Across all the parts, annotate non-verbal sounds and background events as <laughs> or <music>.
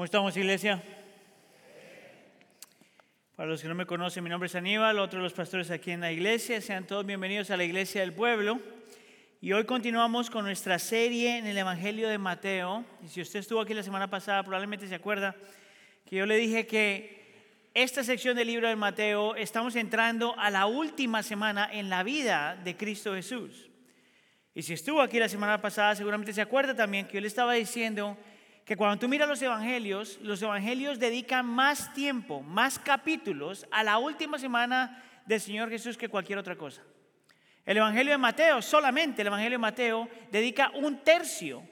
¿Cómo estamos, iglesia? Para los que no me conocen, mi nombre es Aníbal, otro de los pastores aquí en la iglesia. Sean todos bienvenidos a la iglesia del pueblo. Y hoy continuamos con nuestra serie en el Evangelio de Mateo. Y si usted estuvo aquí la semana pasada, probablemente se acuerda que yo le dije que esta sección del libro de Mateo estamos entrando a la última semana en la vida de Cristo Jesús. Y si estuvo aquí la semana pasada, seguramente se acuerda también que yo le estaba diciendo que cuando tú miras los evangelios, los evangelios dedican más tiempo, más capítulos a la última semana del Señor Jesús que cualquier otra cosa. El evangelio de Mateo, solamente el evangelio de Mateo, dedica un tercio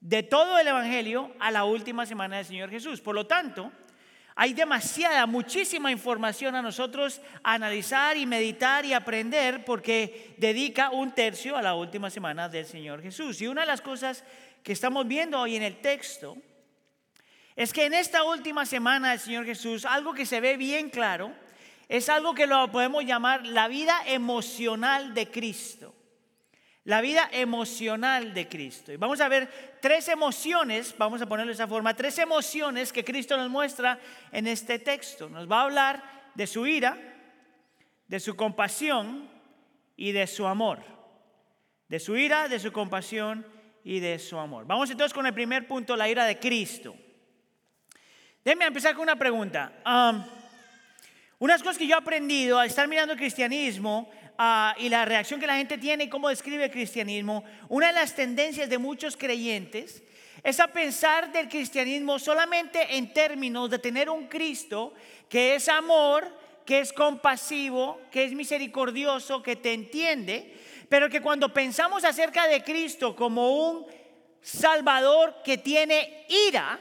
de todo el evangelio a la última semana del Señor Jesús. Por lo tanto, hay demasiada, muchísima información a nosotros analizar y meditar y aprender porque dedica un tercio a la última semana del Señor Jesús. Y una de las cosas que estamos viendo hoy en el texto es que en esta última semana del Señor Jesús, algo que se ve bien claro, es algo que lo podemos llamar la vida emocional de Cristo. La vida emocional de Cristo. Y vamos a ver tres emociones, vamos a ponerlo de esa forma, tres emociones que Cristo nos muestra en este texto. Nos va a hablar de su ira, de su compasión y de su amor. De su ira, de su compasión y de su amor. Vamos entonces con el primer punto, la ira de Cristo. Déjenme empezar con una pregunta. Unas cosas que yo he aprendido al estar mirando el cristianismo Ah, y la reacción que la gente tiene y cómo describe el cristianismo, una de las tendencias de muchos creyentes es a pensar del cristianismo solamente en términos de tener un Cristo que es amor, que es compasivo, que es misericordioso, que te entiende, pero que cuando pensamos acerca de Cristo como un Salvador que tiene ira,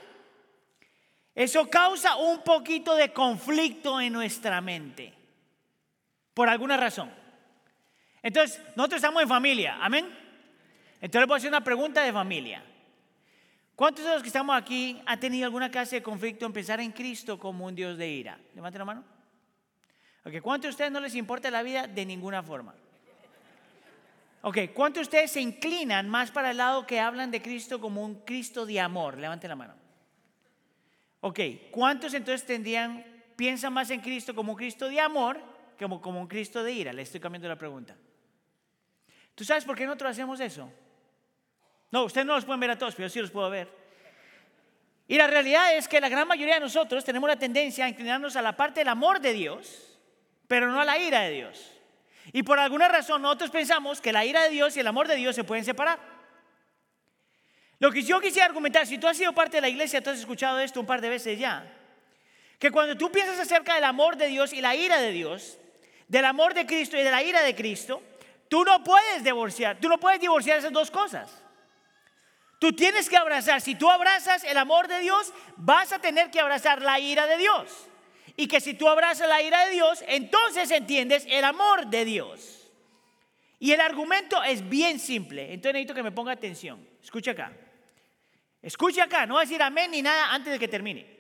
eso causa un poquito de conflicto en nuestra mente, por alguna razón. Entonces, nosotros estamos en familia, amén. Entonces le voy a hacer una pregunta de familia. ¿Cuántos de los que estamos aquí han tenido alguna clase de conflicto en pensar en Cristo como un Dios de ira? Levanten la mano. Ok, ¿cuántos de ustedes no les importa la vida de ninguna forma? Ok, ¿cuántos de ustedes se inclinan más para el lado que hablan de Cristo como un Cristo de amor? Levanten la mano. Ok, ¿cuántos entonces tendrían, piensan más en Cristo como un Cristo de amor que como, un Cristo de ira? Le estoy cambiando la pregunta. ¿Tú sabes por qué nosotros hacemos eso? No, ustedes no los pueden ver a todos, pero sí los puedo ver. Y la realidad es que la gran mayoría de nosotros tenemos la tendencia a inclinarnos a la parte del amor de Dios, pero no a la ira de Dios. Y por alguna razón nosotros pensamos que la ira de Dios y el amor de Dios se pueden separar. Lo que yo quisiera argumentar, si tú has sido parte de la iglesia, tú has escuchado esto un par de veces ya, que cuando tú piensas acerca del amor de Dios y la ira de Dios, del amor de Cristo y de la ira de Cristo, Tú no puedes divorciar, tú no puedes divorciar esas dos cosas. Tú tienes que abrazar, si tú abrazas el amor de Dios, vas a tener que abrazar la ira de Dios. Y que si tú abrazas la ira de Dios, entonces entiendes el amor de Dios. Y el argumento es bien simple, entonces necesito que me ponga atención. Escucha acá. Escucha acá, no va a decir amén ni nada antes de que termine.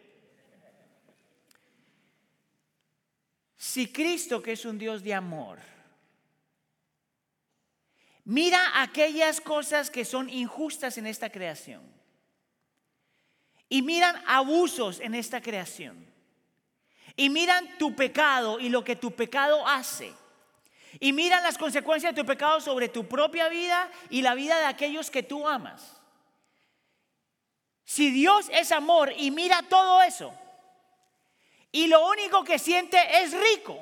Si Cristo, que es un Dios de amor, Mira aquellas cosas que son injustas en esta creación. Y miran abusos en esta creación. Y miran tu pecado y lo que tu pecado hace. Y miran las consecuencias de tu pecado sobre tu propia vida y la vida de aquellos que tú amas. Si Dios es amor y mira todo eso, y lo único que siente es rico,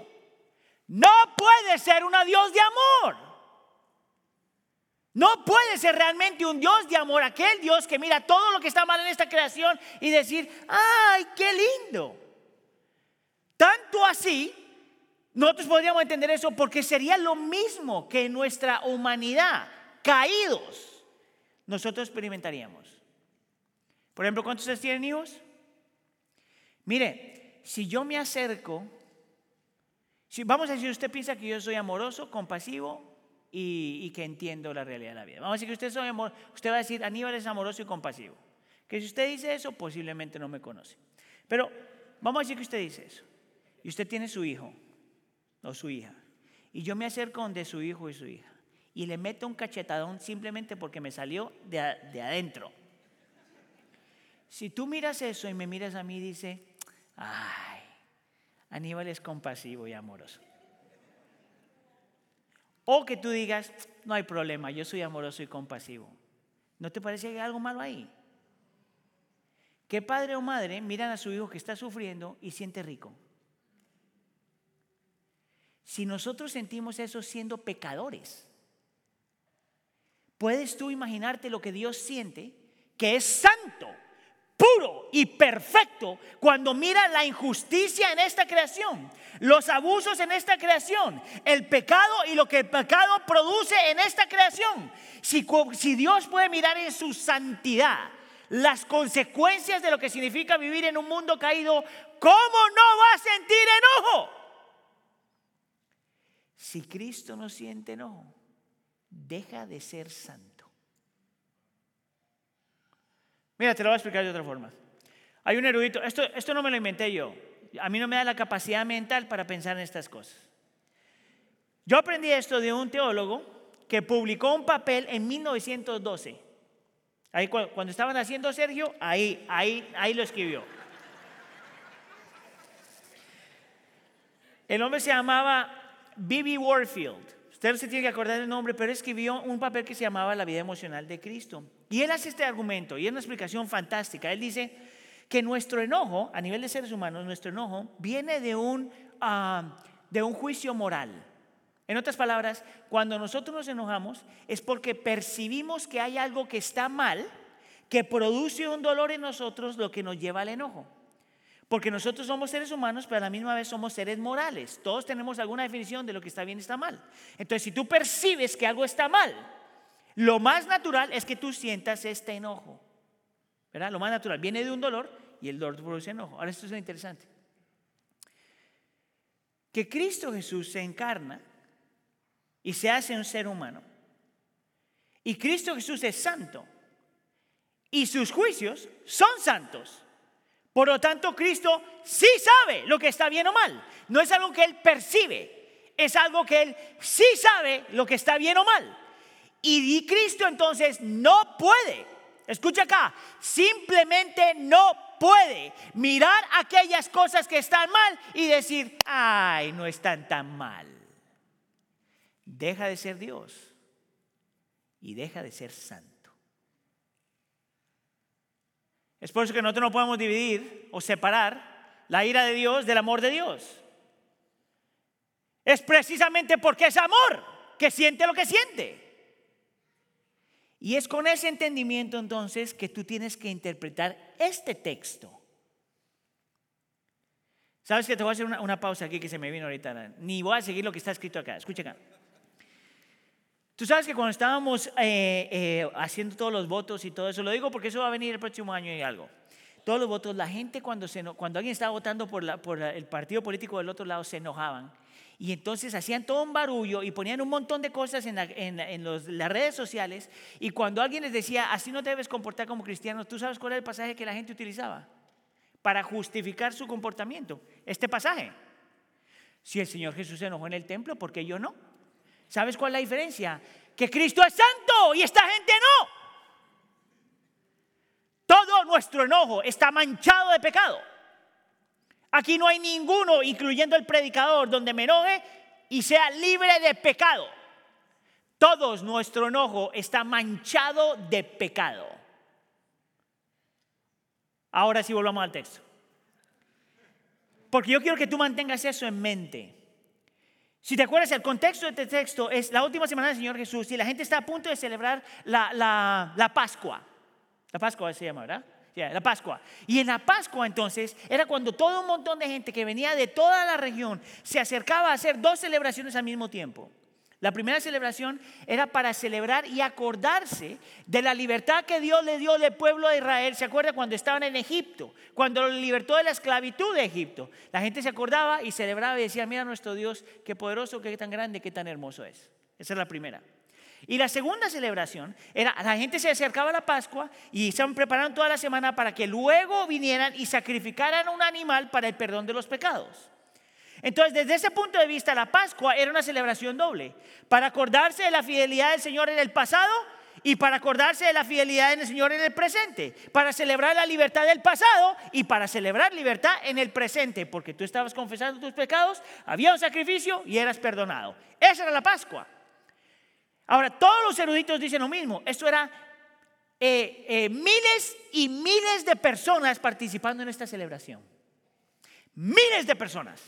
no puede ser una Dios de amor. No puede ser realmente un Dios de amor, aquel Dios que mira todo lo que está mal en esta creación y decir, ay, qué lindo. Tanto así, nosotros podríamos entender eso porque sería lo mismo que nuestra humanidad, caídos, nosotros experimentaríamos. Por ejemplo, ¿cuántos ustedes tienen hijos? Mire, si yo me acerco, vamos a decir, usted piensa que yo soy amoroso, compasivo, y, que entiendo la realidad de la vida. Vamos a decir que usted, es amor, usted va a decir, Aníbal es amoroso y compasivo. Que si usted dice eso, posiblemente no me conoce. Pero vamos a decir que usted dice eso. Y usted tiene su hijo o su hija. Y yo me acerco de su hijo y su hija. Y le meto un cachetadón simplemente porque me salió de, de adentro. Si tú miras eso y me miras a mí, dice, ay, Aníbal es compasivo y amoroso. O que tú digas, no hay problema, yo soy amoroso y compasivo. ¿No te parece que hay algo malo ahí? ¿Qué padre o madre miran a su hijo que está sufriendo y siente rico? Si nosotros sentimos eso siendo pecadores, ¿puedes tú imaginarte lo que Dios siente? Que es santo, puro y perfecto cuando mira la injusticia en esta creación, los abusos en esta creación, el pecado y lo que el pecado produce en esta creación. Si, Dios puede mirar en su santidad las consecuencias de lo que significa vivir en un mundo caído, ¿cómo no va a sentir enojo? Si Cristo no siente enojo, deja de ser santo. Mira, te lo voy a explicar de otra forma. Hay un erudito, esto, esto no me lo inventé yo, a mí no me da la capacidad mental para pensar en estas cosas. Yo aprendí esto de un teólogo que publicó un papel en 1912. Ahí cuando estaban haciendo Sergio, ahí, ahí, ahí lo escribió. El hombre se llamaba Bibi Warfield. Usted se tiene que acordar del nombre, pero escribió un papel que se llamaba La vida emocional de Cristo. Y él hace este argumento, y es una explicación fantástica. Él dice que nuestro enojo, a nivel de seres humanos, nuestro enojo viene de un, ah, de un juicio moral. En otras palabras, cuando nosotros nos enojamos es porque percibimos que hay algo que está mal, que produce un dolor en nosotros, lo que nos lleva al enojo. Porque nosotros somos seres humanos, pero a la misma vez somos seres morales. Todos tenemos alguna definición de lo que está bien y está mal. Entonces, si tú percibes que algo está mal, lo más natural es que tú sientas este enojo. ¿Verdad? Lo más natural. Viene de un dolor y el dolor produce enojo. Ahora, esto es interesante. Que Cristo Jesús se encarna y se hace un ser humano. Y Cristo Jesús es santo. Y sus juicios son santos. Por lo tanto, Cristo sí sabe lo que está bien o mal. No es algo que Él percibe, es algo que Él sí sabe lo que está bien o mal. Y Cristo entonces no puede, escucha acá, simplemente no puede mirar aquellas cosas que están mal y decir, ay, no están tan mal. Deja de ser Dios y deja de ser santo. Es por eso que nosotros no podemos dividir o separar la ira de Dios del amor de Dios. Es precisamente porque es amor que siente lo que siente. Y es con ese entendimiento entonces que tú tienes que interpretar este texto. ¿Sabes que te voy a hacer una, pausa aquí que se me vino ahorita? Ni voy a seguir lo que está escrito acá. Escucha acá. Tú sabes que cuando estábamos eh, eh, haciendo todos los votos y todo eso, lo digo porque eso va a venir el próximo año y algo. Todos los votos, la gente cuando, se, cuando alguien estaba votando por, la, por el partido político del otro lado se enojaban. Y entonces hacían todo un barullo y ponían un montón de cosas en, en, las redes sociales. Y cuando alguien les decía, así no te debes comportar como cristiano, ¿tú sabes cuál era el pasaje que la gente utilizaba? Para justificar su comportamiento. Este pasaje. Si el Señor Jesús se enojó en el templo, ¿por qué yo no? ¿Sabes cuál es la diferencia? Que Cristo es santo y esta gente no. Todo nuestro enojo está manchado de pecado. Aquí no hay ninguno, incluyendo el predicador, donde me enoje y sea libre de pecado. Todo nuestro enojo está manchado de pecado. Ahora sí volvamos al texto. Porque yo quiero que tú mantengas eso en mente. Si te acuerdas, el contexto de este texto es la última semana del Señor Jesús y la gente está a punto de celebrar la, Pascua. La Pascua se llama, ¿verdad? la Pascua. Y en la Pascua entonces era cuando todo un montón de gente que venía de toda la región se acercaba a hacer dos celebraciones al mismo tiempo. La primera celebración era para celebrar y acordarse de la libertad que Dios le dio al pueblo de Israel. ¿Se acuerda cuando estaban en Egipto? Cuando lo libertó de la esclavitud de Egipto. La gente se acordaba y celebraba y decía, mira nuestro Dios, qué poderoso, qué tan grande, qué tan hermoso es. Esa es la primera. Y la segunda celebración era, la gente se acercaba a la Pascua y se prepararon toda la semana para que luego vinieran y sacrificaran un animal para el perdón de los pecados. Entonces, desde ese punto de vista, la Pascua era una celebración doble, para acordarse de la fidelidad del Señor en el pasado y para acordarse de la fidelidad del Señor en el presente, para celebrar la libertad del pasado y para celebrar libertad en el presente, porque tú estabas confesando tus pecados, había un sacrificio y eras perdonado. Esa era la Pascua. Ahora, todos los eruditos dicen lo mismo. Esto era eh, eh, miles y miles de personas participando en esta celebración. Miles de personas.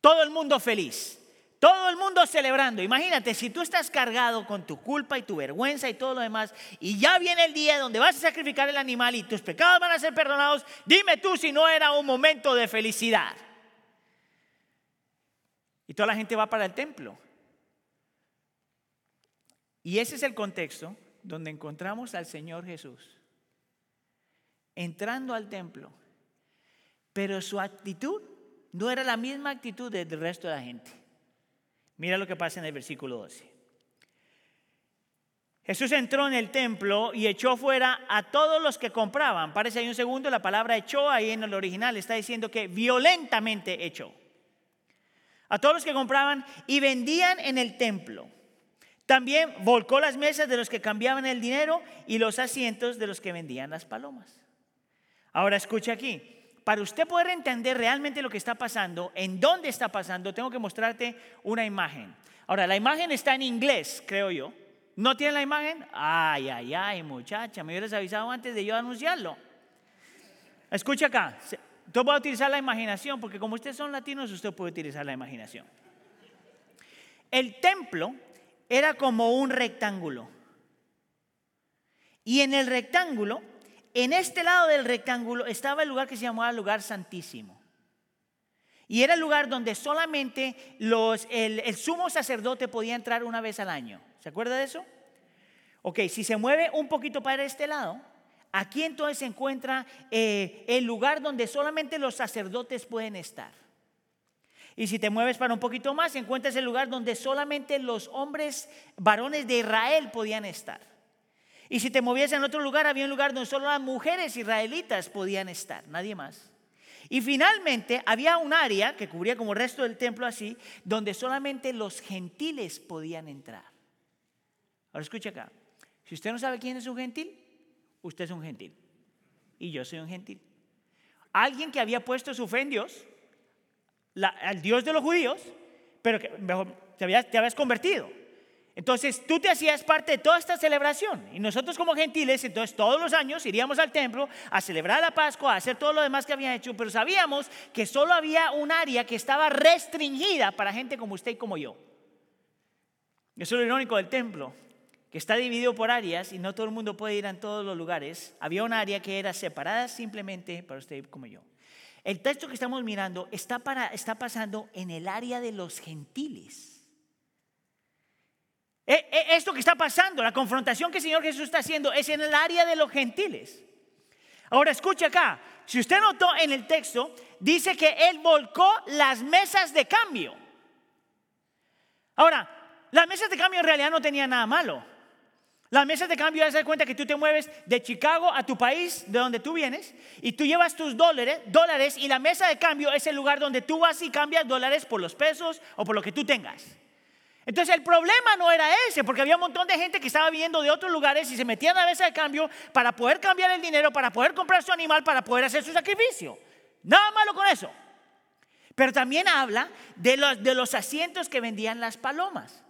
Todo el mundo feliz. Todo el mundo celebrando. Imagínate, si tú estás cargado con tu culpa y tu vergüenza y todo lo demás, y ya viene el día donde vas a sacrificar el animal y tus pecados van a ser perdonados, dime tú si no era un momento de felicidad. Y toda la gente va para el templo. Y ese es el contexto donde encontramos al Señor Jesús entrando al templo, pero su actitud no era la misma actitud del resto de la gente. Mira lo que pasa en el versículo 12. Jesús entró en el templo y echó fuera a todos los que compraban. Parece ahí un segundo, la palabra echó ahí en el original está diciendo que violentamente echó. A todos los que compraban y vendían en el templo. También volcó las mesas de los que cambiaban el dinero y los asientos de los que vendían las palomas. Ahora escucha aquí, para usted poder entender realmente lo que está pasando, en dónde está pasando, tengo que mostrarte una imagen. Ahora, la imagen está en inglés, creo yo. ¿No tiene la imagen? Ay, ay, ay, muchacha, me hubieras avisado antes de yo anunciarlo. Escucha acá, yo voy a utilizar la imaginación, porque como ustedes son latinos, usted puede utilizar la imaginación. El templo era como un rectángulo. Y en el rectángulo en este lado del rectángulo estaba el lugar que se llamaba lugar santísimo. Y era el lugar donde solamente el, sumo sacerdote podía entrar una vez al año. ¿Se acuerda de eso? Ok, si se mueve un poquito para este lado, aquí entonces se encuentra eh, el lugar donde solamente los sacerdotes pueden estar. Y si te mueves para un poquito más, encuentras el lugar donde solamente los hombres, varones de Israel podían estar. Y si te movías en otro lugar, había un lugar donde solo las mujeres israelitas podían estar, nadie más. Y finalmente había un área que cubría como el resto del templo así, donde solamente los gentiles podían entrar. Ahora escucha acá, si usted no sabe quién es un gentil, usted es un gentil. Y yo soy un gentil. Alguien que había puesto su fe en Dios, al Dios de los judíos, pero que te habías convertido. Entonces tú te hacías parte de toda esta celebración y nosotros como gentiles, entonces todos los años iríamos al templo a celebrar la Pascua, a hacer todo lo demás que habían hecho, pero sabíamos que solo había un área que estaba restringida para gente como usted y como yo. Eso es lo irónico del templo, que está dividido por áreas y no todo el mundo puede ir a todos los lugares. Había un área que era separada simplemente para usted como yo. El texto que estamos mirando está, para, está pasando en el área de los gentiles. E, e, esto que está pasando, la confrontación que el Señor Jesús está haciendo es en el área de los gentiles. Ahora escuche acá, si usted notó en el texto, dice que Él volcó las mesas de cambio. Ahora, las mesas de cambio en realidad no tenían nada malo. Las mesas de cambio, ya cuenta que tú te mueves de Chicago a tu país, de donde tú vienes, y tú llevas tus dólares, dólares, y la mesa de cambio es el lugar donde tú vas y cambias dólares por los pesos o por lo que tú tengas. Entonces el problema no era ese, porque había un montón de gente que estaba viniendo de otros lugares y se metían a mesa de cambio para poder cambiar el dinero, para poder comprar su animal, para poder hacer su sacrificio. Nada malo con eso. Pero también habla de los, de los asientos que vendían las palomas.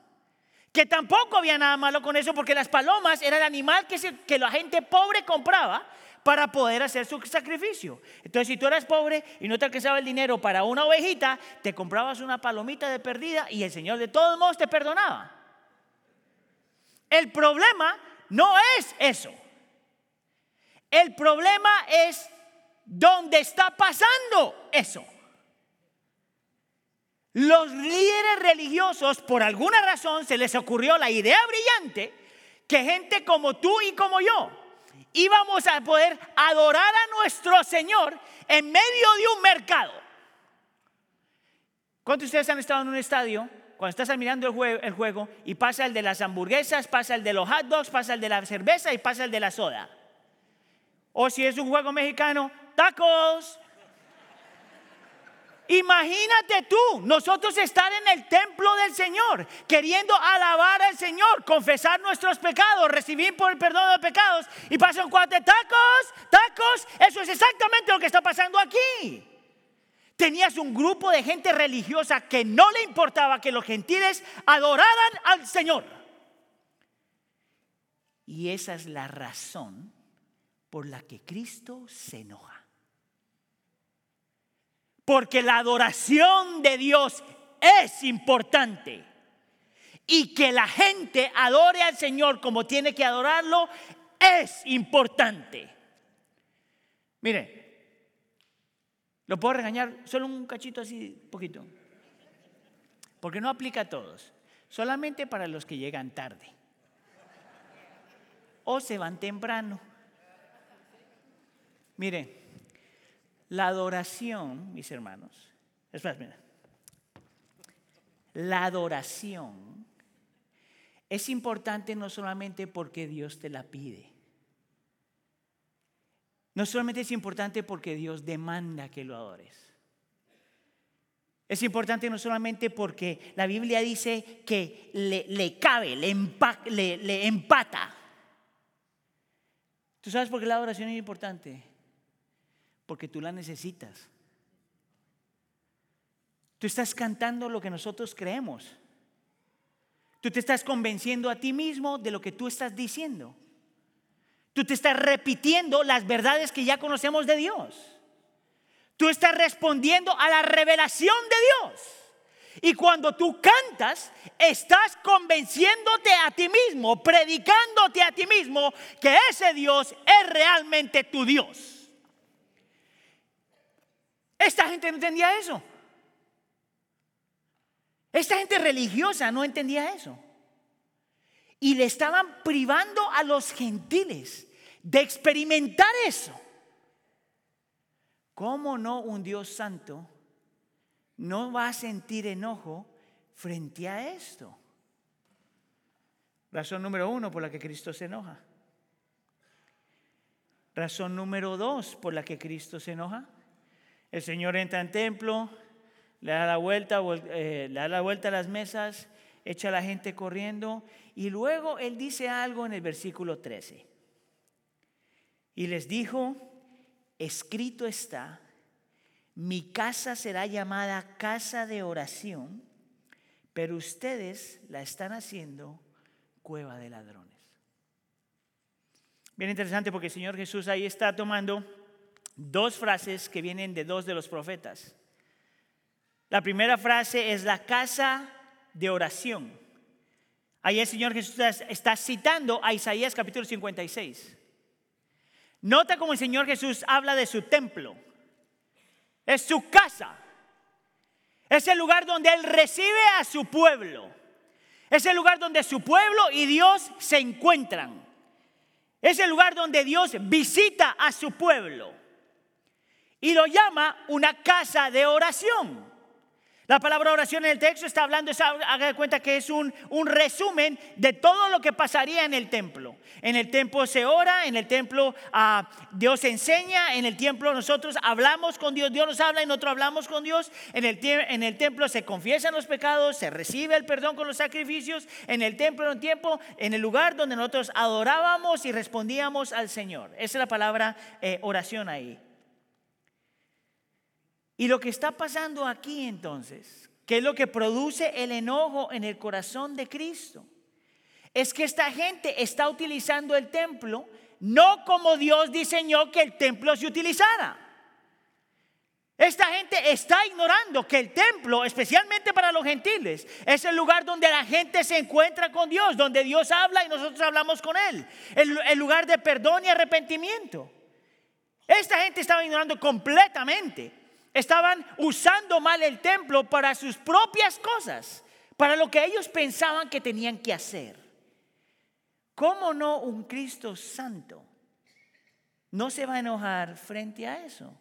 Que tampoco había nada malo con eso, porque las palomas era el animal que, que la gente pobre compraba para poder hacer su sacrificio. Entonces, si tú eras pobre y no te alcanzaba el dinero para una ovejita, te comprabas una palomita de perdida y el Señor de todos modos te perdonaba. El problema no es eso. El problema es dónde está pasando eso. Los líderes religiosos, por alguna razón, se les ocurrió la idea brillante que gente como tú y como yo, íbamos a poder adorar a nuestro Señor en medio de un mercado. ¿Cuántos de ustedes han estado en un estadio? Cuando estás mirando el juego, el juego y pasa el de las hamburguesas, pasa el de los hot dogs, pasa el de la cerveza y pasa el de la soda. O si es un juego mexicano, tacos. Imagínate tú, nosotros estar en el templo del Señor, queriendo alabar al Señor, confesar nuestros pecados, recibir por el perdón de pecados, y pasan cuatro tacos, tacos, eso es exactamente lo que está pasando aquí. Tenías un grupo de gente religiosa que no le importaba que los gentiles adoraran al Señor. Y esa es la razón por la que Cristo se enoja. Porque la adoración de Dios es importante. Y que la gente adore al Señor como tiene que adorarlo es importante. Mire, lo puedo regañar solo un cachito así, poquito. Porque no aplica a todos, solamente para los que llegan tarde. O se van temprano. Mire, la adoración, mis hermanos, es mira, la adoración es importante no solamente porque Dios te la pide, no solamente es importante porque Dios demanda que lo adores. Es importante no solamente porque la Biblia dice que le, cabe, le, le empata. ¿Tú sabes por qué la adoración es importante? Porque tú la necesitas. Tú estás cantando lo que nosotros creemos. Tú te estás convenciendo a ti mismo de lo que tú estás diciendo. Tú te estás repitiendo las verdades que ya conocemos de Dios. Tú estás respondiendo a la revelación de Dios. Y cuando tú cantas, estás convenciéndote a ti mismo, predicándote a ti mismo que ese Dios es realmente tu Dios. Esta gente no entendía eso. Esta gente religiosa no entendía eso. Y le estaban privando a los gentiles de experimentar eso. ¿Cómo no un Dios santo no va a sentir enojo frente a esto? Razón número uno por la que Cristo se enoja. Razón número dos por la que Cristo se enoja. El Señor entra en templo, le da la vuelta, eh, le da la vuelta a las mesas, echa a la gente corriendo y luego Él dice algo en el versículo 13. Y les dijo, escrito está, mi casa será llamada casa de oración, pero ustedes la están haciendo cueva de ladrones. Bien interesante porque el Señor Jesús ahí está tomando dos frases que vienen de dos de los profetas. La primera frase es la casa de oración. Ahí el Señor Jesús está citando a Isaías capítulo 56. Nota cómo el Señor Jesús habla de su templo. Es su casa. Es el lugar donde Él recibe a su pueblo. Es el lugar donde su pueblo y Dios se encuentran. Es el lugar donde Dios visita a su pueblo y lo llama una casa de oración. La palabra oración en el texto está hablando, haga de cuenta que es un, un, resumen de todo lo que pasaría en el templo. En el templo se ora, en el templo ah, Dios enseña, en el templo nosotros hablamos con Dios, Dios nos habla y nosotros hablamos con Dios. En el, templo se confiesan los pecados, se recibe el perdón con los sacrificios. En el templo, en el tiempo, en el lugar donde nosotros adorábamos y respondíamos al Señor. Esa es la palabra eh, oración ahí. Y lo que está pasando aquí entonces, que es lo que produce el enojo en el corazón de Cristo, es que esta gente está utilizando el templo no como Dios diseñó que el templo se utilizara. Esta gente está ignorando que el templo, especialmente para los gentiles, es el lugar donde la gente se encuentra con Dios, donde Dios habla y nosotros hablamos con Él, el, el lugar de perdón y arrepentimiento. Esta gente estaba ignorando completamente Estaban usando mal el templo para sus propias cosas, para lo que ellos pensaban que tenían que hacer. ¿Cómo no un Cristo santo no se va a enojar frente a eso?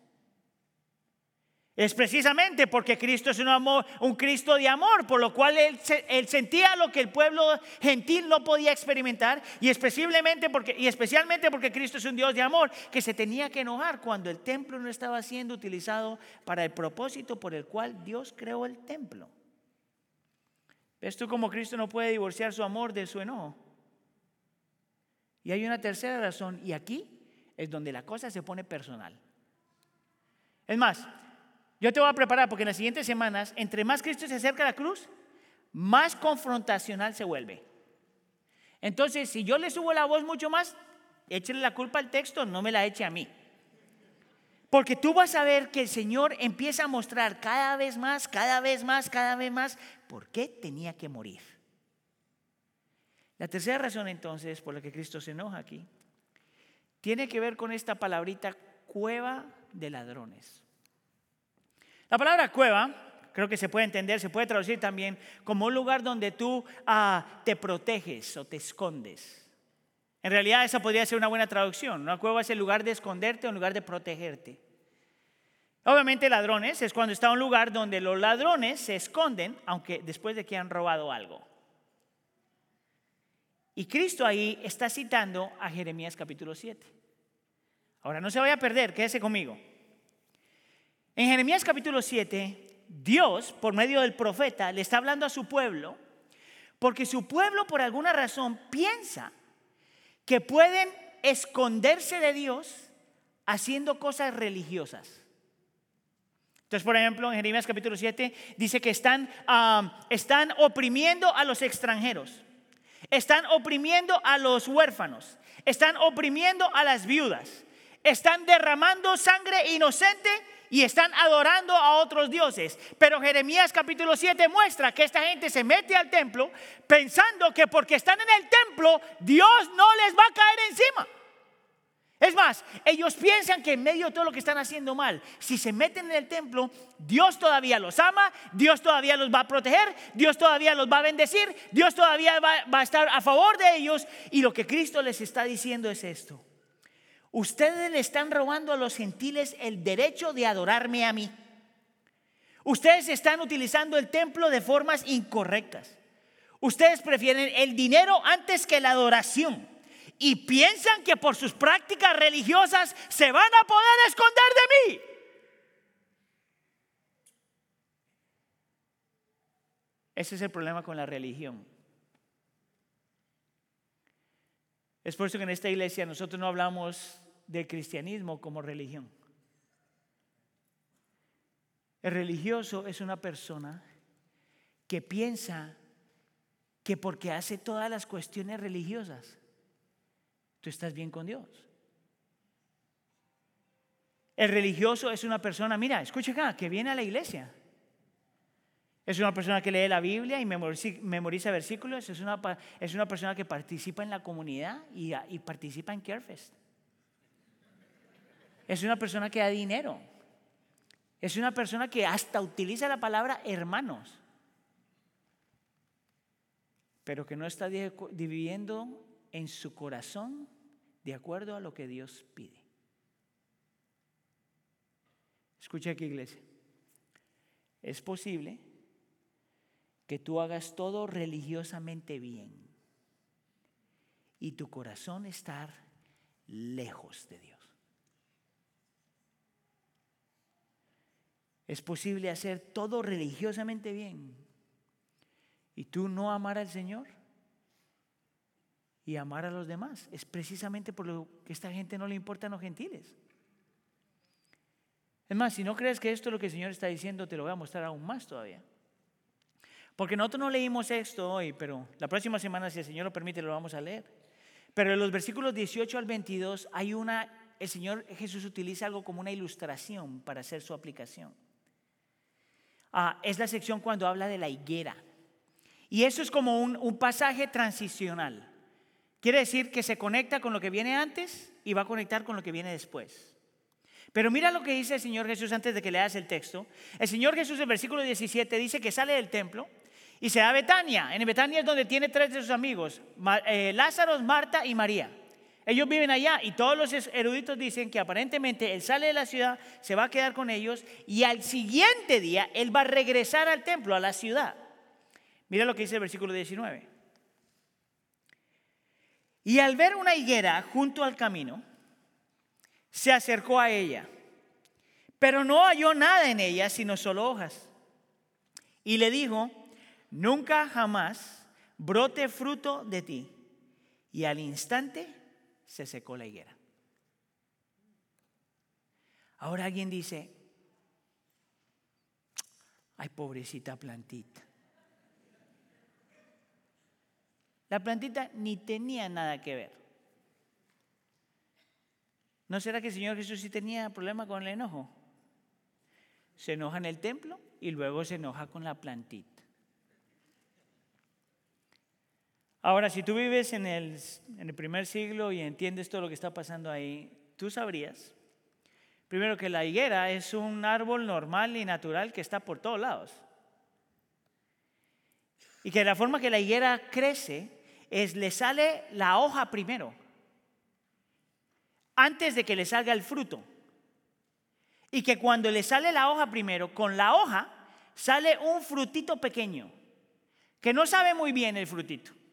Es precisamente porque Cristo es un, amor, un Cristo de amor, por lo cual él, sentía lo que el pueblo gentil no podía experimentar y especialmente, porque, y especialmente porque Cristo es un Dios de amor que se tenía que enojar cuando el templo no estaba siendo utilizado para el propósito por el cual Dios creó el templo. ¿Ves tú cómo Cristo no puede divorciar su amor de su enojo? Y hay una tercera razón y aquí es donde la cosa se pone personal. Es más, yo te voy a preparar porque en las siguientes semanas, entre más Cristo se acerca a la cruz, más confrontacional se vuelve. Entonces, si yo le subo la voz mucho más, échale la culpa al texto, no me la eche a mí. Porque tú vas a ver que el Señor empieza a mostrar cada vez más, cada vez más, cada vez más, por qué tenía que morir. La tercera razón entonces por la que Cristo se enoja aquí tiene que ver con esta palabrita cueva de ladrones. La palabra cueva, creo que se puede entender, se puede traducir también como un lugar donde tú ah, te proteges o te escondes. En realidad esa podría ser una buena traducción. Una cueva es el lugar de esconderte o un lugar de protegerte. Obviamente ladrones es cuando está un lugar donde los ladrones se esconden, aunque después de que han robado algo. Y Cristo ahí está citando a Jeremías capítulo 7. Ahora no se vaya a perder, quédese conmigo. En Jeremías capítulo 7, Dios, por medio del profeta, le está hablando a su pueblo, porque su pueblo por alguna razón piensa que pueden esconderse de Dios haciendo cosas religiosas. Entonces, por ejemplo, en Jeremías capítulo 7 dice que están, están oprimiendo a los extranjeros, están oprimiendo a los huérfanos, están oprimiendo a las viudas, están derramando sangre inocente y están adorando a otros dioses. Pero Jeremías capítulo 7 muestra que esta gente se mete al templo pensando que porque están en el templo Dios no les va a caer encima. Es más, ellos piensan que en medio de todo lo que están haciendo mal, si se meten en el templo, Dios todavía los ama, Dios todavía los va a proteger, Dios todavía los va a bendecir, Dios todavía va, va a estar a favor de ellos. Y lo que Cristo les está diciendo es esto. Ustedes le están robando a los gentiles el derecho de adorarme a mí. Ustedes están utilizando el templo de formas incorrectas. Ustedes prefieren el dinero antes que la adoración. Y piensan que por sus prácticas religiosas se van a poder esconder de mí. Ese es el problema con la religión. Es por eso que en esta iglesia nosotros no hablamos del cristianismo como religión. El religioso es una persona que piensa que porque hace todas las cuestiones religiosas, tú estás bien con Dios. El religioso es una persona, mira, escucha acá, que viene a la iglesia. Es una persona que lee la Biblia y memoriza, versículos. Es una, es una persona que participa en la comunidad y, y participa en Carefest es una persona que da dinero. Es una persona que hasta utiliza la palabra hermanos, pero que no está dividiendo en su corazón de acuerdo a lo que Dios pide. Escucha aquí, iglesia. Es posible que tú hagas todo religiosamente bien y tu corazón estar lejos de Dios. Es posible hacer todo religiosamente bien y tú no amar al Señor y amar a los demás. Es precisamente por lo que esta gente no le importan los gentiles. Es más, si no crees que esto es lo que el Señor está diciendo, te lo voy a mostrar aún más todavía. Porque nosotros no leímos esto hoy, pero la próxima semana, si el Señor lo permite, lo vamos a leer. Pero en los versículos 18 al 22 hay una, el Señor Jesús utiliza algo como una ilustración para hacer su aplicación. Ah, es la sección cuando habla de la higuera. Y eso es como un, un pasaje transicional. Quiere decir que se conecta con lo que viene antes y va a conectar con lo que viene después. Pero mira lo que dice el Señor Jesús antes de que leas el texto. El Señor Jesús en versículo 17 dice que sale del templo y se da a Betania. En Betania es donde tiene tres de sus amigos, eh, Lázaro, Marta y María. Ellos viven allá y todos los eruditos dicen que aparentemente él sale de la ciudad, se va a quedar con ellos y al siguiente día él va a regresar al templo, a la ciudad. Mira lo que dice el versículo 19. Y al ver una higuera junto al camino, se acercó a ella, pero no halló nada en ella sino solo hojas. Y le dijo, nunca jamás brote fruto de ti. Y al instante se secó la higuera. Ahora alguien dice, ay pobrecita plantita. La plantita ni tenía nada que ver. ¿No será que el Señor Jesús sí tenía problema con el enojo? Se enoja en el templo y luego se enoja con la plantita. Ahora, si tú vives en el, primer siglo y entiendes todo lo que está pasando ahí, tú sabrías, primero que la higuera es un árbol normal y natural que está por todos lados. Y que la forma que la higuera crece es le sale la hoja primero, antes de que le salga el fruto. Y que cuando le sale la hoja primero, con la hoja sale un frutito pequeño, que no sabe muy bien el frutito,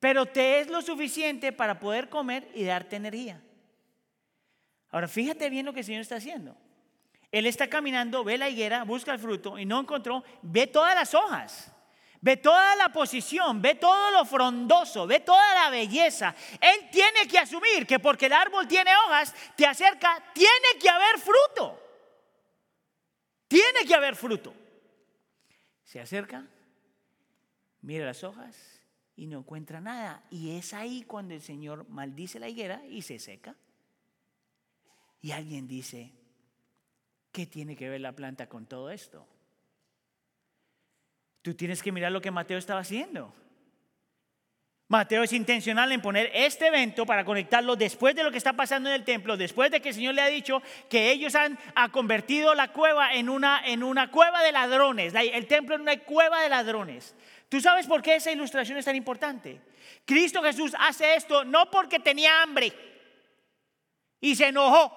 pero te es lo suficiente para poder comer y darte energía. Ahora fíjate bien lo que el Señor está haciendo. Él está caminando, ve la higuera, busca el fruto y no encontró, ve todas las hojas. Ve toda la posición, ve todo lo frondoso, ve toda la belleza. Él tiene que asumir que porque el árbol tiene hojas, te acerca, tiene que haber fruto. Tiene que haber fruto. Se acerca, mira las hojas y no encuentra nada. Y es ahí cuando el Señor maldice la higuera y se seca. Y alguien dice, ¿qué tiene que ver la planta con todo esto? Tú tienes que mirar lo que Mateo estaba haciendo. Mateo es intencional en poner este evento para conectarlo después de lo que está pasando en el templo, después de que el Señor le ha dicho que ellos han convertido la cueva en una, en una cueva de ladrones, el templo en una cueva de ladrones. ¿Tú sabes por qué esa ilustración es tan importante? Cristo Jesús hace esto no porque tenía hambre y se enojó,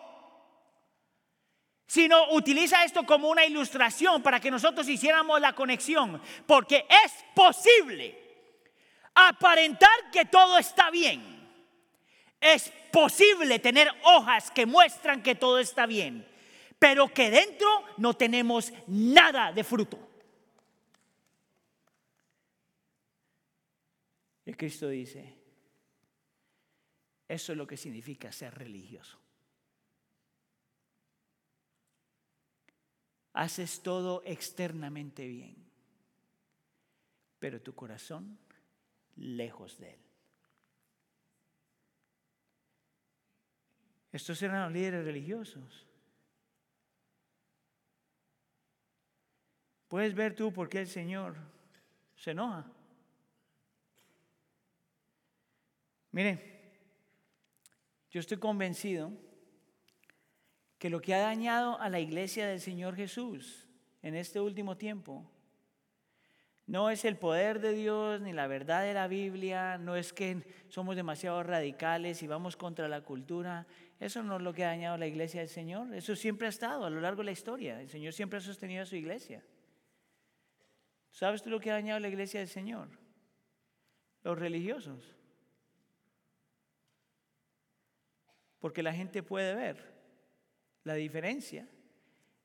sino utiliza esto como una ilustración para que nosotros hiciéramos la conexión, porque es posible aparentar que todo está bien. Es posible tener hojas que muestran que todo está bien, pero que dentro no tenemos nada de fruto. Y Cristo dice, eso es lo que significa ser religioso. Haces todo externamente bien, pero tu corazón lejos de Él. Estos eran los líderes religiosos. Puedes ver tú por qué el Señor se enoja. Miren, yo estoy convencido que lo que ha dañado a la iglesia del Señor Jesús en este último tiempo no es el poder de Dios ni la verdad de la Biblia, no es que somos demasiado radicales y vamos contra la cultura. Eso no es lo que ha dañado la iglesia del Señor. Eso siempre ha estado a lo largo de la historia. El Señor siempre ha sostenido a su iglesia. ¿Sabes tú lo que ha dañado la iglesia del Señor? Los religiosos. Porque la gente puede ver la diferencia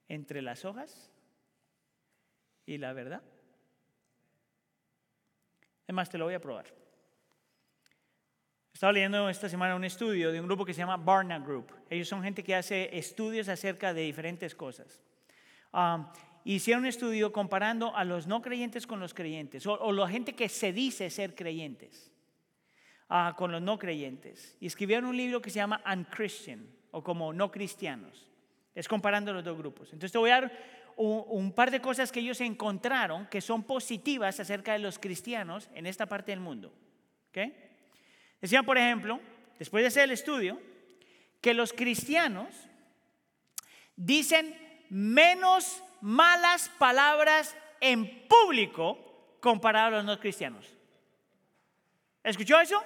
entre las hojas y la verdad. Además, te lo voy a probar. Estaba leyendo esta semana un estudio de un grupo que se llama Barna Group. Ellos son gente que hace estudios acerca de diferentes cosas. Um, hicieron un estudio comparando a los no creyentes con los creyentes, o, la gente que se dice ser creyentes, uh, con los no creyentes. Y escribieron un libro que se llama Unchristian, o como no cristianos. Es comparando los dos grupos. Entonces te voy a dar un, par de cosas que ellos encontraron que son positivas acerca de los cristianos en esta parte del mundo. ¿Okay? Decían, por ejemplo, después de hacer el estudio, que los cristianos dicen menos malas palabras en público comparado a los no cristianos. ¿Escuchó eso?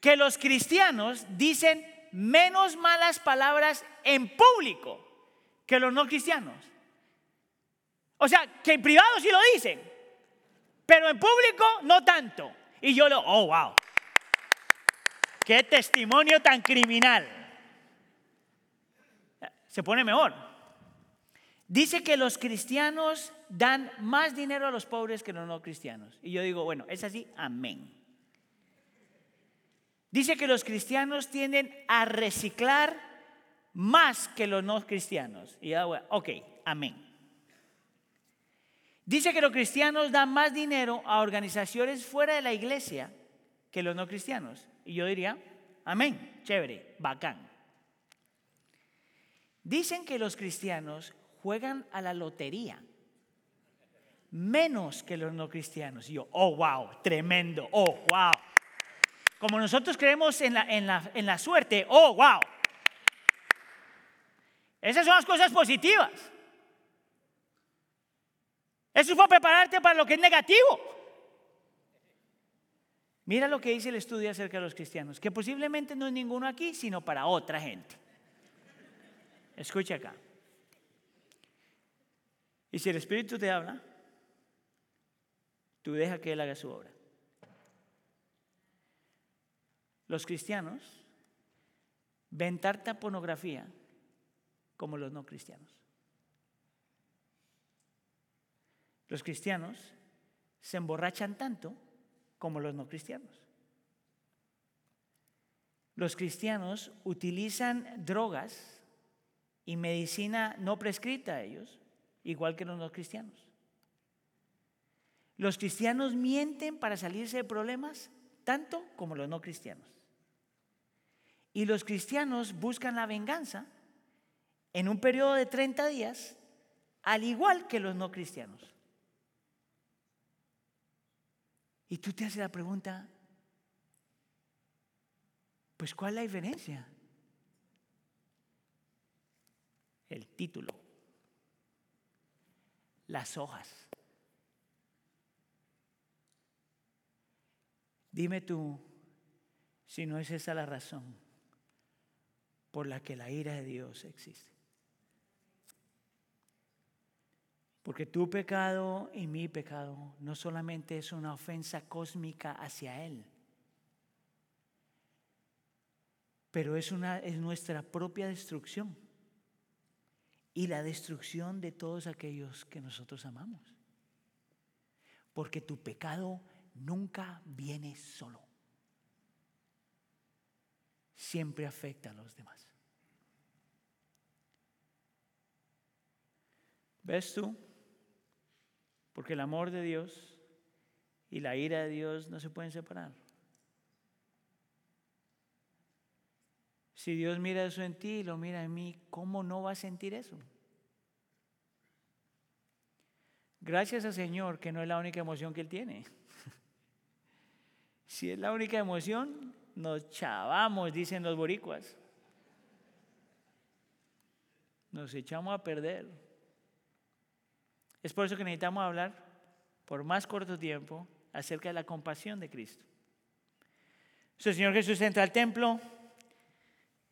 Que los cristianos dicen menos malas palabras en público que los no cristianos. O sea, que en privado sí lo dicen, pero en público no tanto. Y yo lo, oh, wow. Qué testimonio tan criminal. Se pone mejor. Dice que los cristianos dan más dinero a los pobres que los no cristianos. Y yo digo, bueno, es así, amén. Dice que los cristianos tienden a reciclar más que los no cristianos. Y yo, ok, amén. Dice que los cristianos dan más dinero a organizaciones fuera de la iglesia que los no cristianos. Y yo diría, amén, chévere, bacán. Dicen que los cristianos juegan a la lotería menos que los no cristianos. Y yo, oh, wow, tremendo, oh, wow. Como nosotros creemos en la, en la, en la suerte, oh, wow. Esas son las cosas positivas. Eso fue prepararte para lo que es negativo. Mira lo que dice el estudio acerca de los cristianos, que posiblemente no es ninguno aquí, sino para otra gente. Escucha acá. Y si el Espíritu te habla, tú deja que Él haga su obra. Los cristianos ven tanta pornografía como los no cristianos. Los cristianos se emborrachan tanto como los no cristianos. Los cristianos utilizan drogas y medicina no prescrita a ellos, igual que los no cristianos. Los cristianos mienten para salirse de problemas tanto como los no cristianos. Y los cristianos buscan la venganza en un periodo de 30 días, al igual que los no cristianos. Y tú te haces la pregunta, pues ¿cuál es la diferencia? El título, las hojas. Dime tú si no es esa la razón por la que la ira de Dios existe. Porque tu pecado y mi pecado no solamente es una ofensa cósmica hacia Él, pero es, una, es nuestra propia destrucción y la destrucción de todos aquellos que nosotros amamos. Porque tu pecado nunca viene solo. Siempre afecta a los demás. ¿Ves tú? Porque el amor de Dios y la ira de Dios no se pueden separar. Si Dios mira eso en ti y lo mira en mí, ¿cómo no va a sentir eso? Gracias al Señor que no es la única emoción que Él tiene. <laughs> Si es la única emoción, nos chavamos, dicen los boricuas. Nos echamos a perder. Es por eso que necesitamos hablar por más corto tiempo acerca de la compasión de Cristo. el Señor Jesús entra al templo,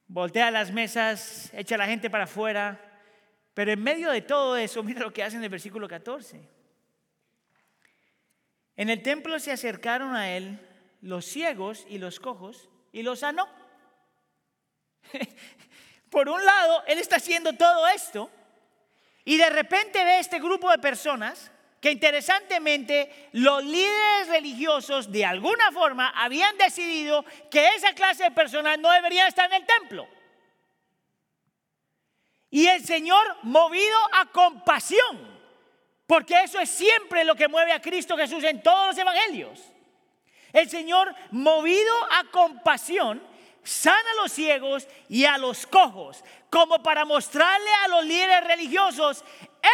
voltea las mesas, echa a la gente para afuera, pero en medio de todo eso, <laughs> mira lo que hace en el versículo 14. En el templo se acercaron a él los ciegos y los cojos y los sanó. <laughs> Por un lado, él está haciendo todo esto y de repente ve este grupo de personas que interesantemente los líderes religiosos de alguna forma habían decidido que esa clase de personas no deberían estar en el templo. Y el Señor, movido a compasión, porque eso es siempre lo que mueve a Cristo Jesús en todos los evangelios. El Señor, movido a compasión, sana a los ciegos y a los cojos, como para mostrarle a los líderes religiosos,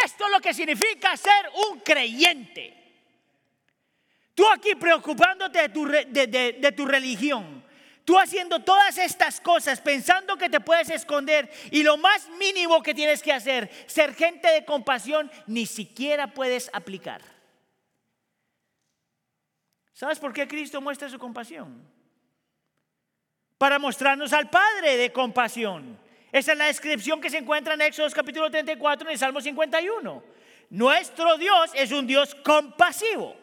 esto es lo que significa ser un creyente. Tú aquí preocupándote de tu, de, tu religión, tú haciendo todas estas cosas pensando que te puedes esconder y lo más mínimo que tienes que hacer, ser gente de compasión, ni siquiera puedes aplicar. ¿Sabes por qué Cristo muestra su compasión? para mostrarnos al Padre de compasión. Esa es la descripción que se encuentra en Éxodo capítulo 34 en el Salmo 51. Nuestro Dios es un Dios compasivo.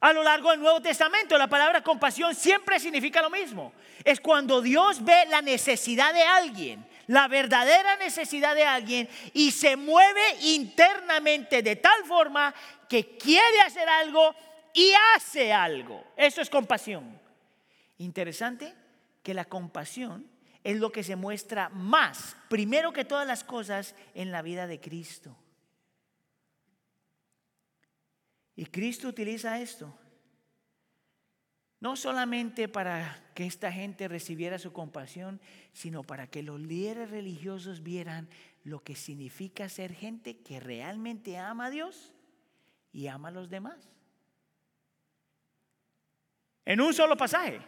A lo largo del Nuevo Testamento la palabra compasión siempre significa lo mismo. Es cuando Dios ve la necesidad de alguien, la verdadera necesidad de alguien y se mueve internamente de tal forma que quiere hacer algo y hace algo. Eso es compasión. Interesante que la compasión es lo que se muestra más, primero que todas las cosas, en la vida de Cristo. Y Cristo utiliza esto no solamente para que esta gente recibiera su compasión, sino para que los líderes religiosos vieran lo que significa ser gente que realmente ama a Dios y ama a los demás. En un solo pasaje.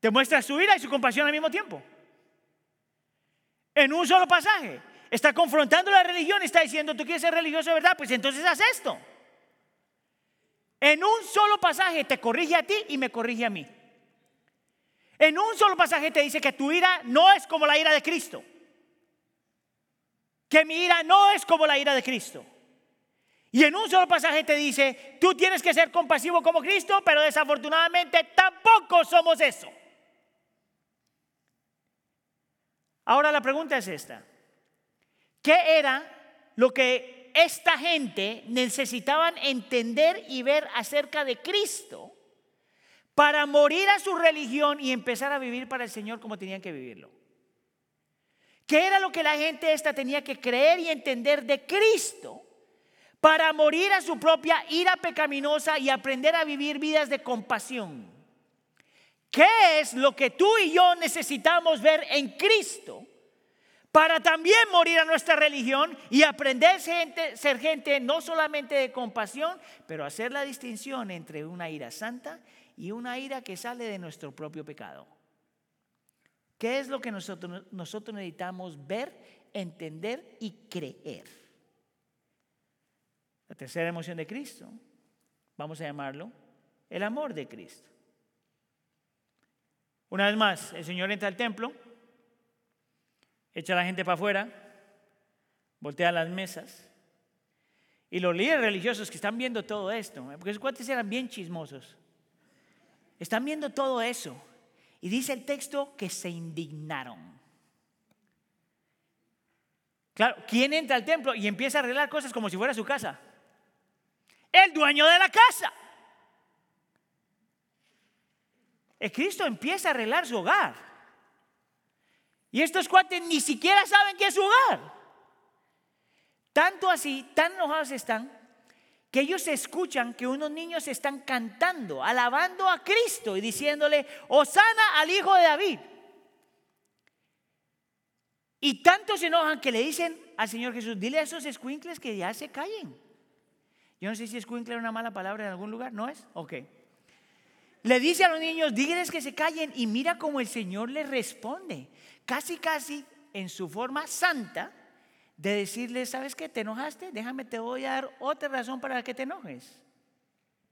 Te muestra su ira y su compasión al mismo tiempo. En un solo pasaje. Está confrontando la religión y está diciendo, tú quieres ser religioso verdad, pues entonces haz esto. En un solo pasaje te corrige a ti y me corrige a mí. En un solo pasaje te dice que tu ira no es como la ira de Cristo. Que mi ira no es como la ira de Cristo. Y en un solo pasaje te dice, tú tienes que ser compasivo como Cristo, pero desafortunadamente tampoco somos eso. Ahora la pregunta es esta. ¿Qué era lo que esta gente necesitaban entender y ver acerca de Cristo para morir a su religión y empezar a vivir para el Señor como tenían que vivirlo. ¿Qué era lo que la gente esta tenía que creer y entender de Cristo para morir a su propia ira pecaminosa y aprender a vivir vidas de compasión? ¿Qué es lo que tú y yo necesitamos ver en Cristo para también morir a nuestra religión y aprender a ser gente no solamente de compasión, pero hacer la distinción entre una ira santa y una ira que sale de nuestro propio pecado. ¿Qué es lo que nosotros, nosotros necesitamos ver, entender y creer? La tercera emoción de Cristo, vamos a llamarlo el amor de Cristo. Una vez más, el Señor entra al templo echa a la gente para afuera, voltea las mesas. Y los líderes religiosos que están viendo todo esto, porque esos cuates eran bien chismosos, están viendo todo eso. Y dice el texto que se indignaron. Claro, ¿quién entra al templo y empieza a arreglar cosas como si fuera su casa? El dueño de la casa. El Cristo empieza a arreglar su hogar. Y estos cuates ni siquiera saben qué es su hogar. Tanto así, tan enojados están, que ellos escuchan que unos niños están cantando, alabando a Cristo y diciéndole, Osana al Hijo de David. Y tanto se enojan que le dicen al Señor Jesús, dile a esos escuincles que ya se callen. Yo no sé si escuincle es una mala palabra en algún lugar, ¿no es? Ok. Le dice a los niños, díganles que se callen y mira cómo el Señor les responde casi, casi en su forma santa, de decirle, ¿sabes qué? ¿Te enojaste? Déjame, te voy a dar otra razón para que te enojes,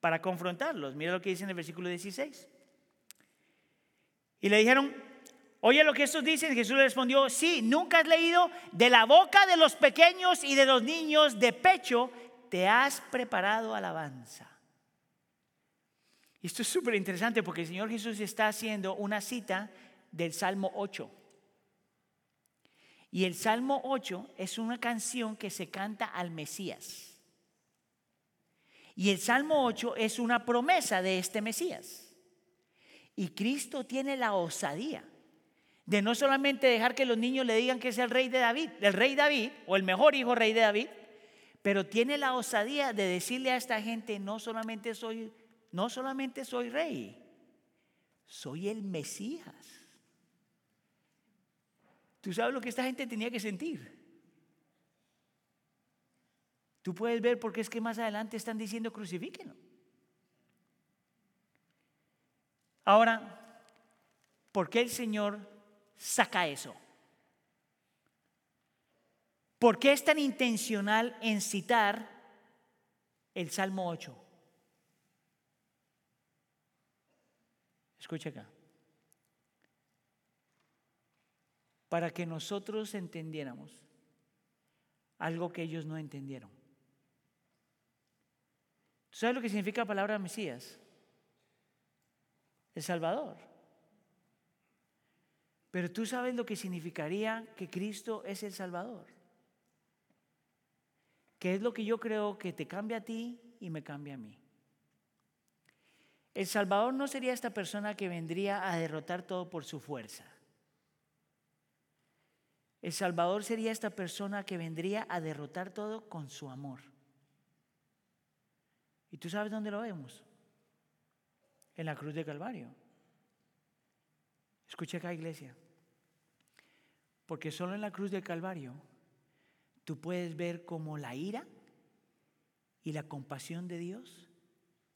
para confrontarlos. Mira lo que dice en el versículo 16. Y le dijeron, oye lo que estos dicen. Jesús le respondió, sí, nunca has leído de la boca de los pequeños y de los niños de pecho, te has preparado alabanza. Y esto es súper interesante porque el Señor Jesús está haciendo una cita del Salmo 8. Y el Salmo 8 es una canción que se canta al Mesías. Y el Salmo 8 es una promesa de este Mesías. Y Cristo tiene la osadía de no solamente dejar que los niños le digan que es el rey de David, el rey David, o el mejor hijo rey de David, pero tiene la osadía de decirle a esta gente, no solamente soy, no solamente soy rey, soy el Mesías. Tú sabes lo que esta gente tenía que sentir. Tú puedes ver por qué es que más adelante están diciendo crucifíquenlo. Ahora, ¿por qué el Señor saca eso? ¿Por qué es tan intencional en citar el Salmo 8? Escucha acá. para que nosotros entendiéramos algo que ellos no entendieron. sabes lo que significa la palabra Mesías? El Salvador. Pero tú sabes lo que significaría que Cristo es el Salvador. Que es lo que yo creo que te cambia a ti y me cambia a mí. El Salvador no sería esta persona que vendría a derrotar todo por su fuerza. El Salvador sería esta persona que vendría a derrotar todo con su amor. ¿Y tú sabes dónde lo vemos? En la cruz de Calvario. Escucha acá, iglesia. Porque solo en la cruz de Calvario tú puedes ver cómo la ira y la compasión de Dios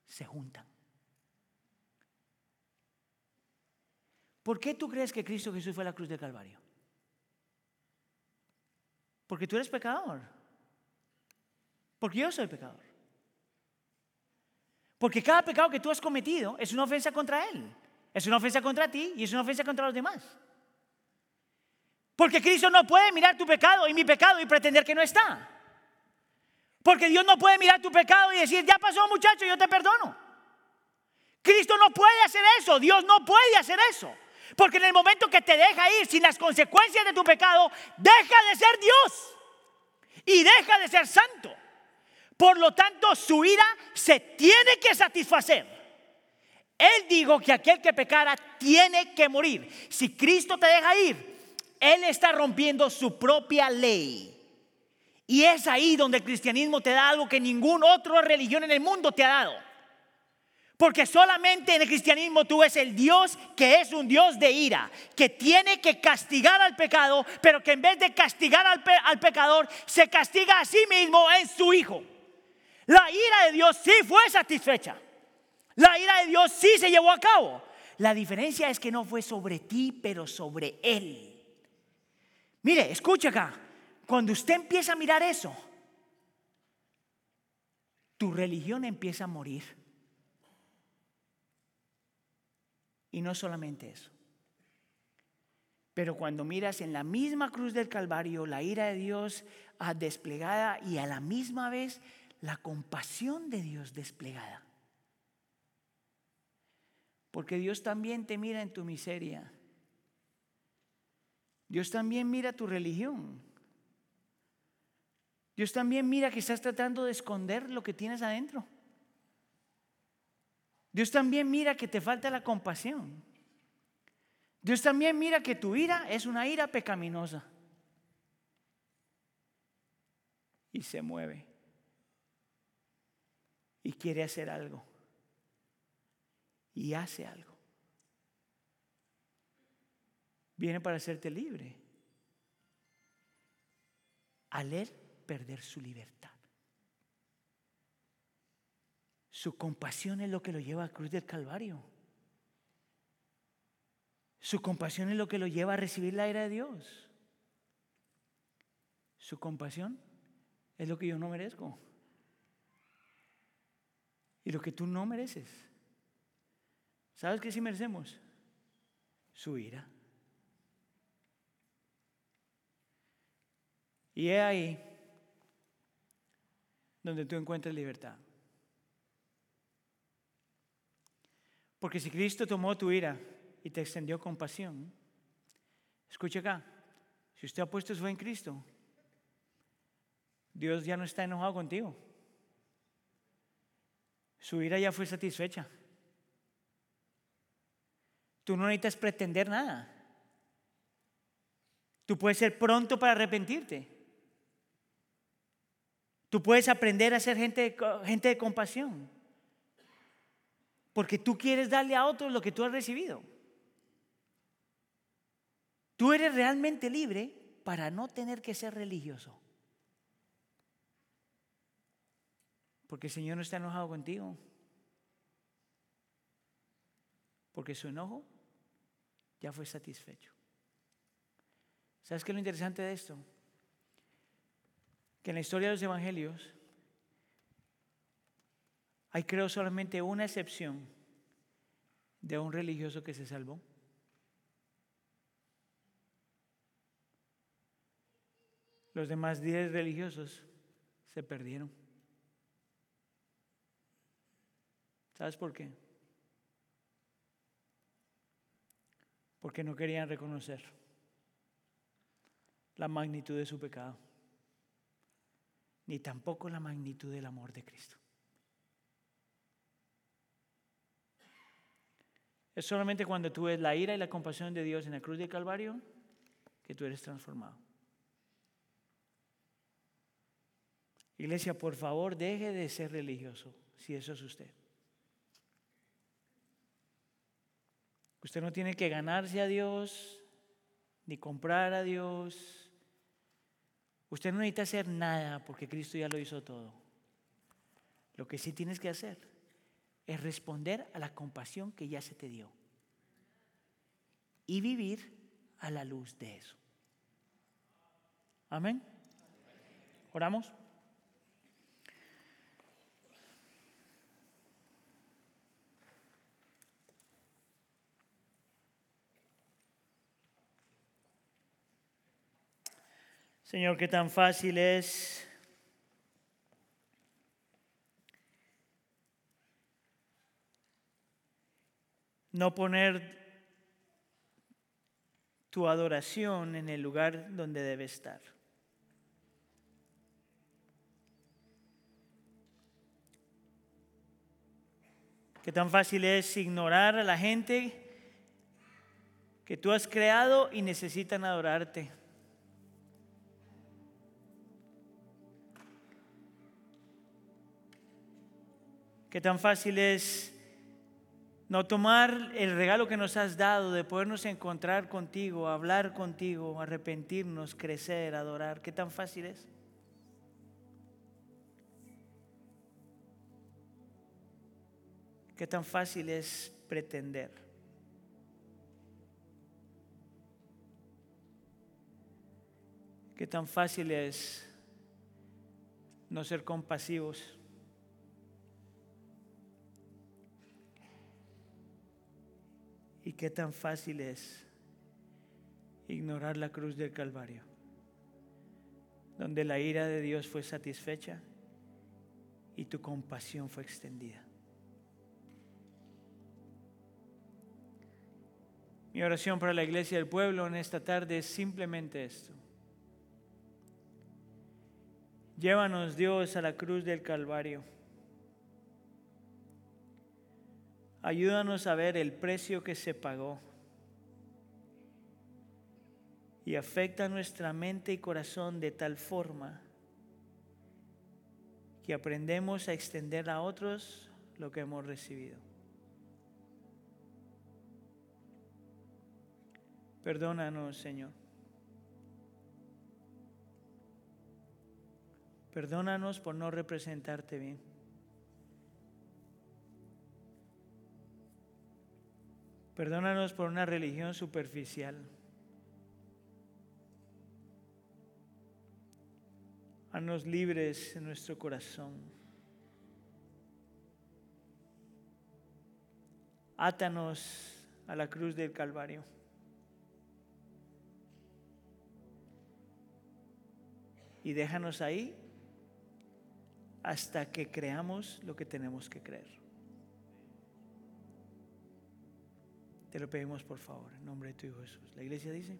se juntan. ¿Por qué tú crees que Cristo Jesús fue a la cruz del Calvario? Porque tú eres pecador. Porque yo soy pecador. Porque cada pecado que tú has cometido es una ofensa contra Él. Es una ofensa contra ti y es una ofensa contra los demás. Porque Cristo no puede mirar tu pecado y mi pecado y pretender que no está. Porque Dios no puede mirar tu pecado y decir, ya pasó muchacho, yo te perdono. Cristo no puede hacer eso, Dios no puede hacer eso. Porque en el momento que te deja ir sin las consecuencias de tu pecado, deja de ser Dios y deja de ser santo. Por lo tanto, su ira se tiene que satisfacer. Él dijo que aquel que pecara tiene que morir. Si Cristo te deja ir, Él está rompiendo su propia ley. Y es ahí donde el cristianismo te da algo que ninguna otra religión en el mundo te ha dado. Porque solamente en el cristianismo tú ves el Dios que es un Dios de ira, que tiene que castigar al pecado, pero que en vez de castigar al, pecador, se castiga a sí mismo en su Hijo. La ira de Dios sí fue satisfecha. La ira de Dios sí se llevó a cabo. La diferencia es que no fue sobre ti, pero sobre Él. Mire, escucha acá. Cuando usted empieza a mirar eso, tu religión empieza a morir. Y no solamente eso. Pero cuando miras en la misma cruz del Calvario la ira de Dios ah, desplegada y a la misma vez la compasión de Dios desplegada. Porque Dios también te mira en tu miseria. Dios también mira tu religión. Dios también mira que estás tratando de esconder lo que tienes adentro. Dios también mira que te falta la compasión. Dios también mira que tu ira es una ira pecaminosa. Y se mueve. Y quiere hacer algo. Y hace algo. Viene para hacerte libre. Al él perder su libertad. Su compasión es lo que lo lleva a cruz del Calvario. Su compasión es lo que lo lleva a recibir la ira de Dios. Su compasión es lo que yo no merezco. Y lo que tú no mereces. ¿Sabes qué sí merecemos? Su ira. Y es ahí donde tú encuentras libertad. Porque si Cristo tomó tu ira y te extendió compasión, escucha acá, si usted ha puesto su fe en Cristo, Dios ya no está enojado contigo. Su ira ya fue satisfecha. Tú no necesitas pretender nada. Tú puedes ser pronto para arrepentirte. Tú puedes aprender a ser gente, gente de compasión. Porque tú quieres darle a otros lo que tú has recibido. Tú eres realmente libre para no tener que ser religioso. Porque el Señor no está enojado contigo. Porque su enojo ya fue satisfecho. ¿Sabes qué es lo interesante de esto? Que en la historia de los evangelios hay creo solamente una excepción de un religioso que se salvó. Los demás diez religiosos se perdieron. ¿Sabes por qué? Porque no querían reconocer la magnitud de su pecado, ni tampoco la magnitud del amor de Cristo. Es solamente cuando tú ves la ira y la compasión de Dios en la cruz del Calvario que tú eres transformado. Iglesia, por favor, deje de ser religioso, si eso es usted. Usted no tiene que ganarse a Dios, ni comprar a Dios. Usted no necesita hacer nada porque Cristo ya lo hizo todo. Lo que sí tienes que hacer es responder a la compasión que ya se te dio y vivir a la luz de eso. Amén. Oramos. Señor, qué tan fácil es no poner tu adoración en el lugar donde debe estar. Qué tan fácil es ignorar a la gente que tú has creado y necesitan adorarte. Qué tan fácil es no tomar el regalo que nos has dado de podernos encontrar contigo, hablar contigo, arrepentirnos, crecer, adorar. Qué tan fácil es. Qué tan fácil es pretender. Qué tan fácil es no ser compasivos. Y qué tan fácil es ignorar la cruz del Calvario, donde la ira de Dios fue satisfecha y tu compasión fue extendida. Mi oración para la iglesia del pueblo en esta tarde es simplemente esto. Llévanos Dios a la cruz del Calvario Ayúdanos a ver el precio que se pagó y afecta nuestra mente y corazón de tal forma que aprendemos a extender a otros lo que hemos recibido. Perdónanos, Señor. Perdónanos por no representarte bien. Perdónanos por una religión superficial. Haznos libres en nuestro corazón. Átanos a la cruz del Calvario. Y déjanos ahí hasta que creamos lo que tenemos que creer. Te lo pedimos por favor, en nombre de tu Hijo Jesús. La iglesia dice.